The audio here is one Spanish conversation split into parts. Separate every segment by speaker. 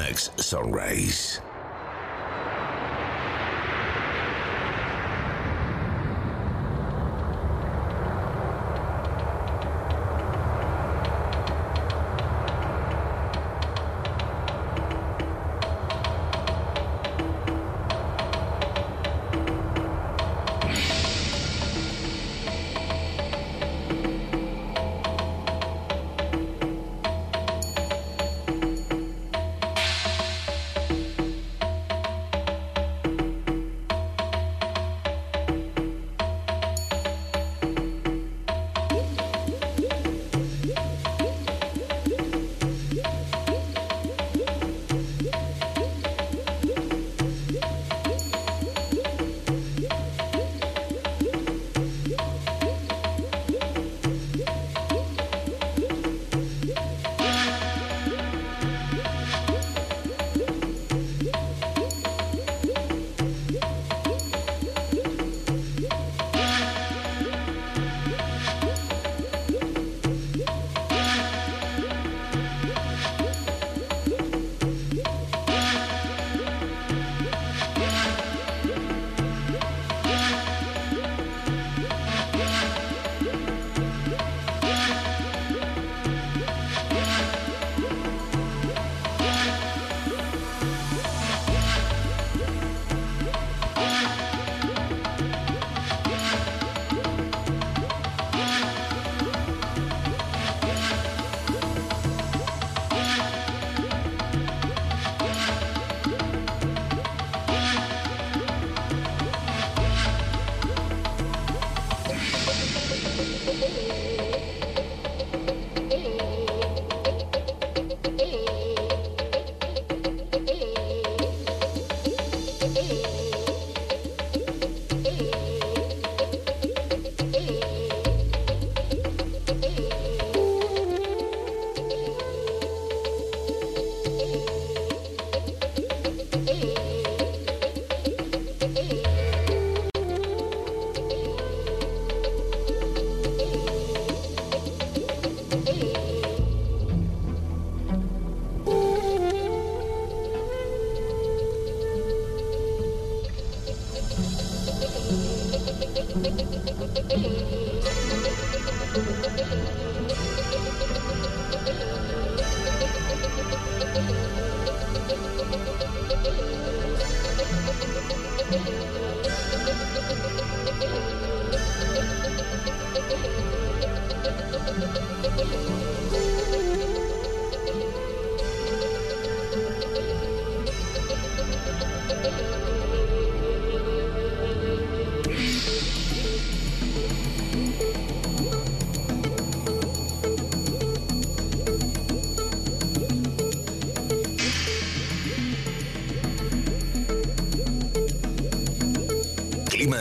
Speaker 1: Mix Sunrise.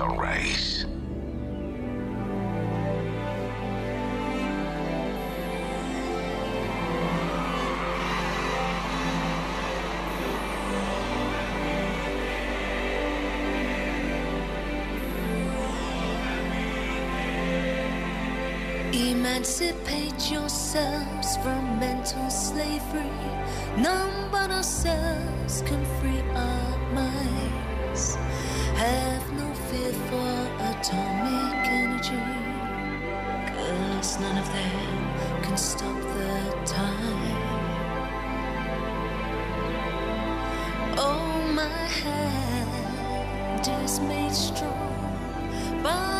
Speaker 1: Sunrise.
Speaker 2: Emancipate yourselves from mental slavery. None but ourselves can free our minds. Made strong by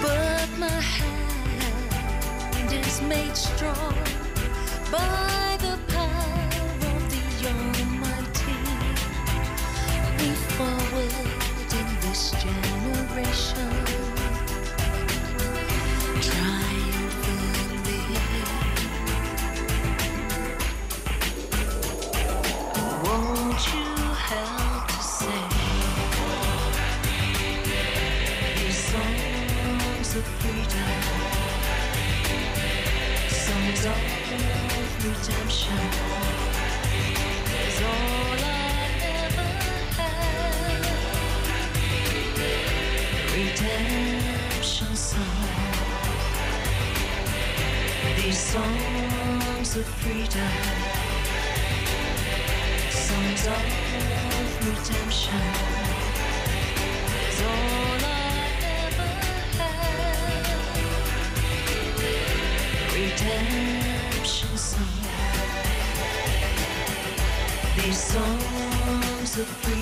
Speaker 2: But my hand is made strong. these songs of freedom, songs of redemption. Is all I ever had. Redemption songs, these songs of freedom.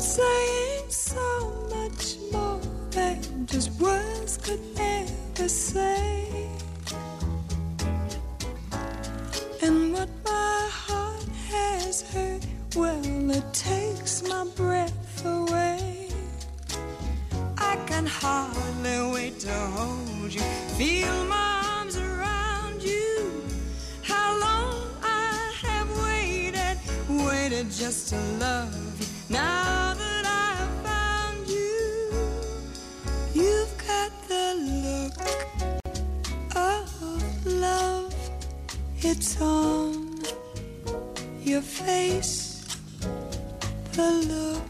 Speaker 3: saying so much more than just words could ever say. And what my heart has heard, well, it takes my breath away. I can hardly wait to hold you, feel my arms around you. How long I have waited, waited just to love you. Now on your face, the look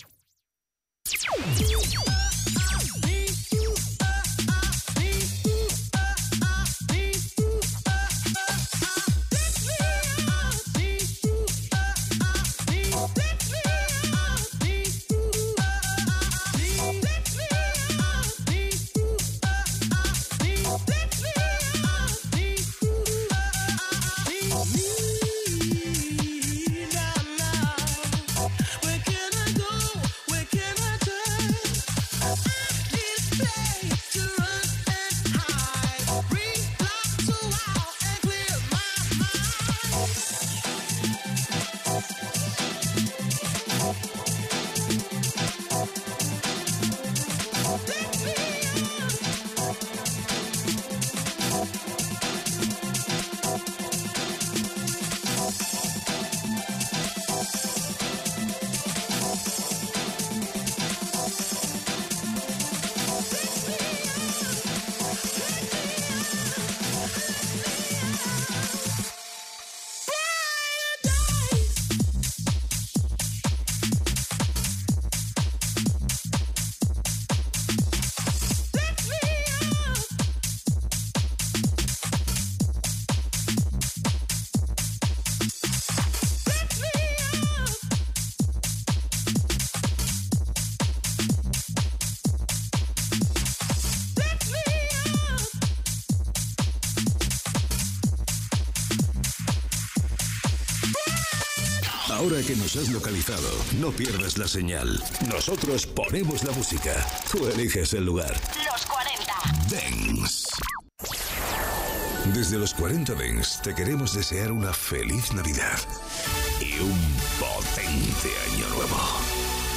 Speaker 1: Nos has localizado, no pierdas la señal. Nosotros ponemos la música. Tú eliges el lugar.
Speaker 4: Los 40.
Speaker 1: Dance. Desde los 40 Dance te queremos desear una feliz Navidad y un potente año nuevo.